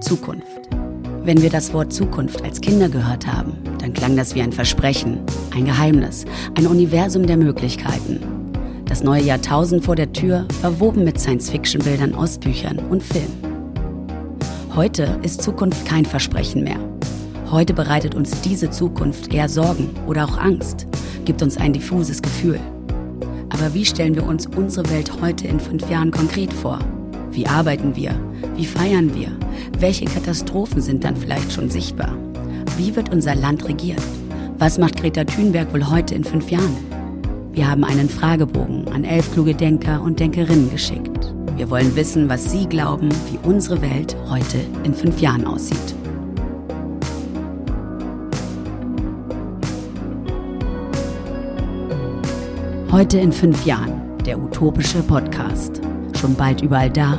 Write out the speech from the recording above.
Zukunft. Wenn wir das Wort Zukunft als Kinder gehört haben, dann klang das wie ein Versprechen, ein Geheimnis, ein Universum der Möglichkeiten. Das neue Jahrtausend vor der Tür, verwoben mit Science-Fiction-Bildern aus Büchern und Filmen. Heute ist Zukunft kein Versprechen mehr. Heute bereitet uns diese Zukunft eher Sorgen oder auch Angst, gibt uns ein diffuses Gefühl. Aber wie stellen wir uns unsere Welt heute in fünf Jahren konkret vor? Wie arbeiten wir? Wie feiern wir? Welche Katastrophen sind dann vielleicht schon sichtbar? Wie wird unser Land regiert? Was macht Greta Thunberg wohl heute in fünf Jahren? Wir haben einen Fragebogen an elf kluge Denker und Denkerinnen geschickt. Wir wollen wissen, was Sie glauben, wie unsere Welt heute in fünf Jahren aussieht. Heute in fünf Jahren, der utopische Podcast. Schon bald überall da,